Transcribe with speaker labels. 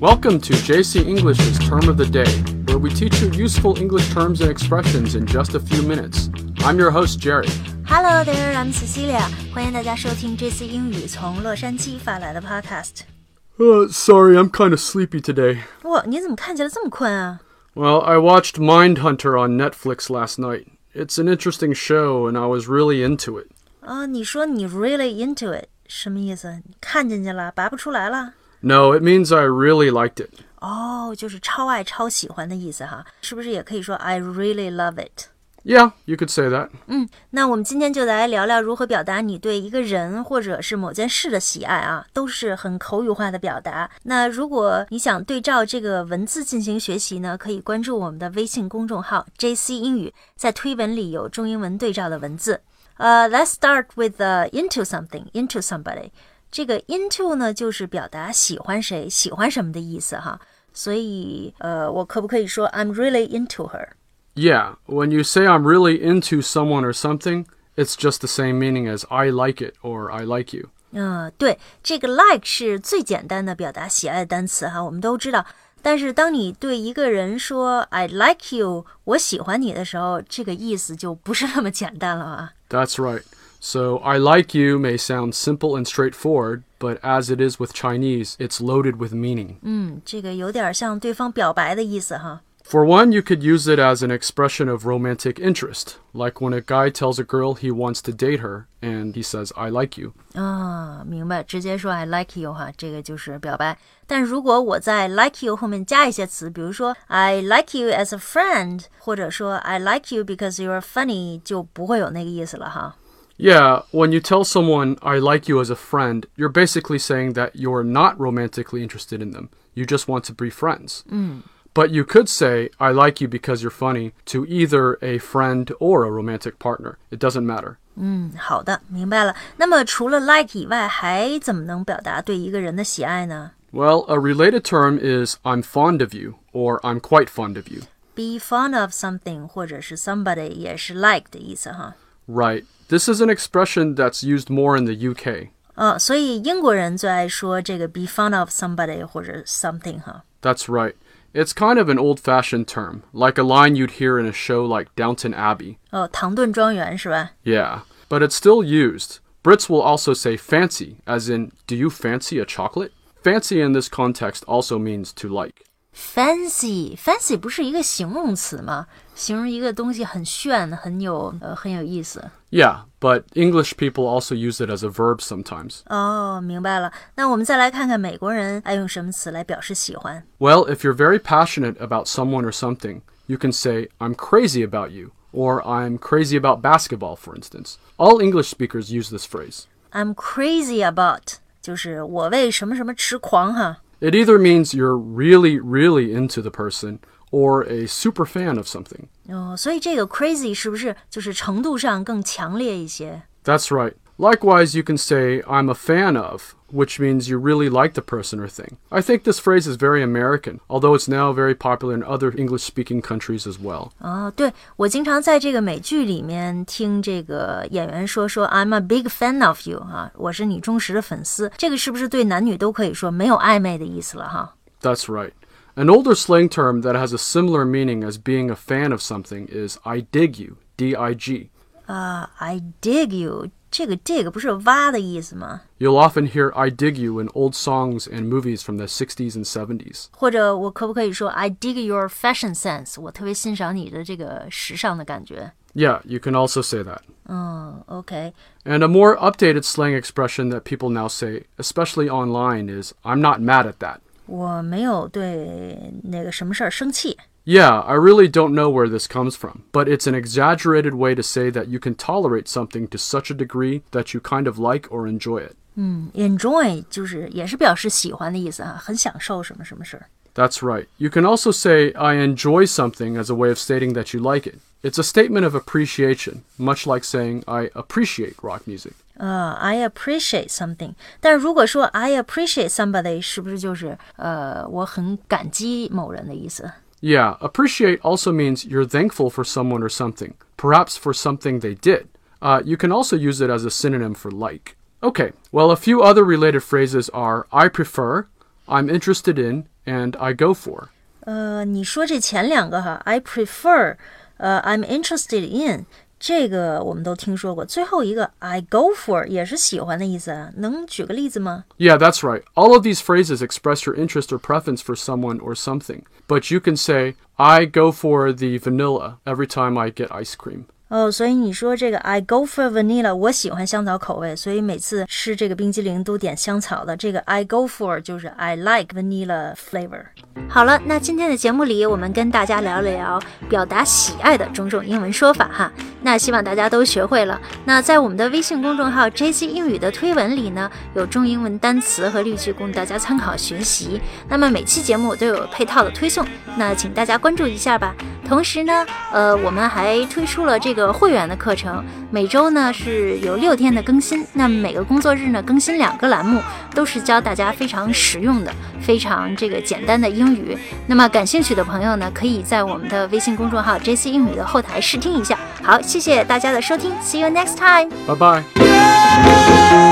Speaker 1: Welcome to JC English's Term of the Day, where we teach you useful English terms and expressions in just a few minutes. I'm your host, Jerry.
Speaker 2: Hello there, I'm Cecilia. 欢迎大家收听这次英语从洛杉矶发来的 Podcast。
Speaker 1: Uh, sorry, I'm kind of sleepy today.
Speaker 2: 哇，你怎么看起来这么困啊？
Speaker 1: Well, I watched Mindhunter on Netflix last night. It's an interesting show, and I was really into it.
Speaker 2: 啊，你说你 really into it 什么意思？你看进去了，拔不出来了？
Speaker 1: No, it means I really liked it.
Speaker 2: 哦，就是超爱、超喜欢的意思哈，是不是也可以说 I really love it？
Speaker 1: Yeah, you could say that.
Speaker 2: 嗯，那我们今天就来聊聊如何表达你对一个人或者是某件事的喜爱啊，都是很口语化的表达。那如果你想对照这个文字进行学习呢，可以关注我们的微信公众号 JC 英语，在推文里有中英文对照的文字。呃、l e t s start with the into something, into somebody。 这个 into 呢，就是表达喜欢谁、喜欢什么的意思哈。所以，呃，我可不可以说 I'm really into her？
Speaker 1: Yeah, when you say I'm really into someone or something, it's just the same meaning as I like it or I like you.
Speaker 2: 嗯，对，这个 like 是最简单的表达喜爱的单词哈，我们都知道。但是当你对一个人说 "I like you"，我喜欢你的时候，这个意思就不是那么简单了啊。
Speaker 1: That's right. So, I like you may sound simple and straightforward, but as it is with Chinese, it's loaded with meaning.
Speaker 2: 嗯，这个有点像对方表白的意思哈。
Speaker 1: For one, you could use it as an expression of romantic interest, like when a guy tells a girl he wants to date her and he says, I like you.
Speaker 2: 啊，明白，直接说 I like you 哈，这个就是表白。但如果我在 like you 后面加一些词，比如说 I like you as a friend，或者说 I like you because you're funny，就不会有那个意思了哈。
Speaker 1: Yeah, when you tell someone, I like you as a friend, you're basically saying that you're not romantically interested in them. You just want to be friends. But you could say, I like you because you're funny to either a friend or a romantic partner. It doesn't matter.
Speaker 2: 嗯，好的，明白了。那么除了 like 以外，还怎么能表达对一个人的喜爱呢
Speaker 1: Well, a related term is I'm fond of you or I'm quite fond of you.
Speaker 2: ？Be fond of something 或者是 somebody 也是 like 的意思哈。
Speaker 1: Right. This is an expression that's used more in the UK.
Speaker 2: 嗯，所以英国人最爱说这个 be fond of somebody 或者 something 哈。
Speaker 1: That's right. It's kind of an old fashioned term, like a line you'd hear in a show like Downton Abbey.
Speaker 2: 哦，唐顿庄园是吧？
Speaker 1: Yeah, but it's still used. Brits will also say fancy, as in, do you fancy a chocolate? Fancy in this context also means to like.
Speaker 2: Fancy fancy 不是一个形容词吗？形容一个东西很炫，很有呃很有意思。
Speaker 1: Yeah, but English people also use it as a verb sometimes.
Speaker 2: 哦，明白了。那我们再来看看美国人爱用什么词来表示喜欢。
Speaker 1: Well, if you're very passionate about someone or something, you can say, I'm crazy about you, or I'm crazy about basketball, for instance. All English speakers use this phrase.
Speaker 2: I'm crazy about，就是我为什么什么痴狂哈。
Speaker 1: It either means you're really, really into the person, or a super fan of something.
Speaker 2: 哦，所以这个 crazy 是不是就是程度上更强烈一些？
Speaker 1: That's right. Likewise, you can say, I'm a fan of, which means you really like the person or thing. I think this phrase is very American, although it's now very popular in other English speaking countries as well.
Speaker 2: 哦，对我经常在这个美剧里面听这个演员说说 I'm a big fan of you 啊，我是你忠实的粉丝。这个是不是对男女都可以说没有暧昧的意思了哈？
Speaker 1: That's right. An older slang term that has a similar meaning as being a fan of something is I dig you, D I G.
Speaker 2: 啊、i dig you， 这个 dig 不是挖的意思吗？
Speaker 1: You'll often hear I dig you in old songs and movies from the 60s and 70s.
Speaker 2: 或者我可不可以说 I dig your fashion sense？我特别欣赏你的这个时尚的感觉。
Speaker 1: Yeah, you can also say that.
Speaker 2: 嗯，OK，
Speaker 1: And a more updated slang expression that people now say, especially online, is I'm not mad at that.
Speaker 2: 我没有对那个什么事儿生气。
Speaker 1: Yeah, I really don't know where this comes from, but it's an exaggerated way to say that you can tolerate something to such a degree that you kind of like or enjoy it.
Speaker 2: Enjoy 就是也是表示喜欢的意思啊，很享受什么什么事儿。
Speaker 1: That's right. You can also say, I enjoy something as a way of stating that you like it. It's a statement of appreciation, much like saying, I appreciate rock music.
Speaker 2: 呃、i appreciate something。但如果说 I appreciate somebody，是不是就是呃我很感激某人的意思？
Speaker 1: Yeah, appreciate also means you're thankful for someone or something, perhaps for something they did. Uh, you can also use it as a synonym for like. Okay, well, a few other related phrases are I prefer, I'm interested in, and I go for.
Speaker 2: 呃，你说这前两个哈，I prefer，呃，I'm interested in， 这个我们都听说过。最后一个 I go for 也是喜欢的意思啊，能举个例子吗？
Speaker 1: Yeah, that's right. All of these phrases express your interest or preference for someone or something. But you can say, I go for the vanilla every time I get ice cream.
Speaker 2: 哦，所以你说这个 I go for vanilla，我喜欢香草口味，所以每次吃这个冰激凌都点香草的。这个 I go for 就是 I like vanilla flavor。好了，那今天的节目里，我们跟大家聊了聊表达喜爱的种种英文说法哈。那希望大家都学会了。那在我们的微信公众号 JC 英语的推文里呢，有中英文单词和例句供大家参考学习。那么每期节目都有配套的推送，那请大家关注一下吧。同时呢，呃，我们还推出了这个会员的课程，每周呢是有六天的更新，那么每个工作日呢更新两个栏目，都是教大家非常实用的、非常这个简单的英语。那么感兴趣的朋友呢，可以在我们的微信公众号 JC 英语的后台试听一下。好，谢谢大家的收听，See you next time。
Speaker 1: Bye bye.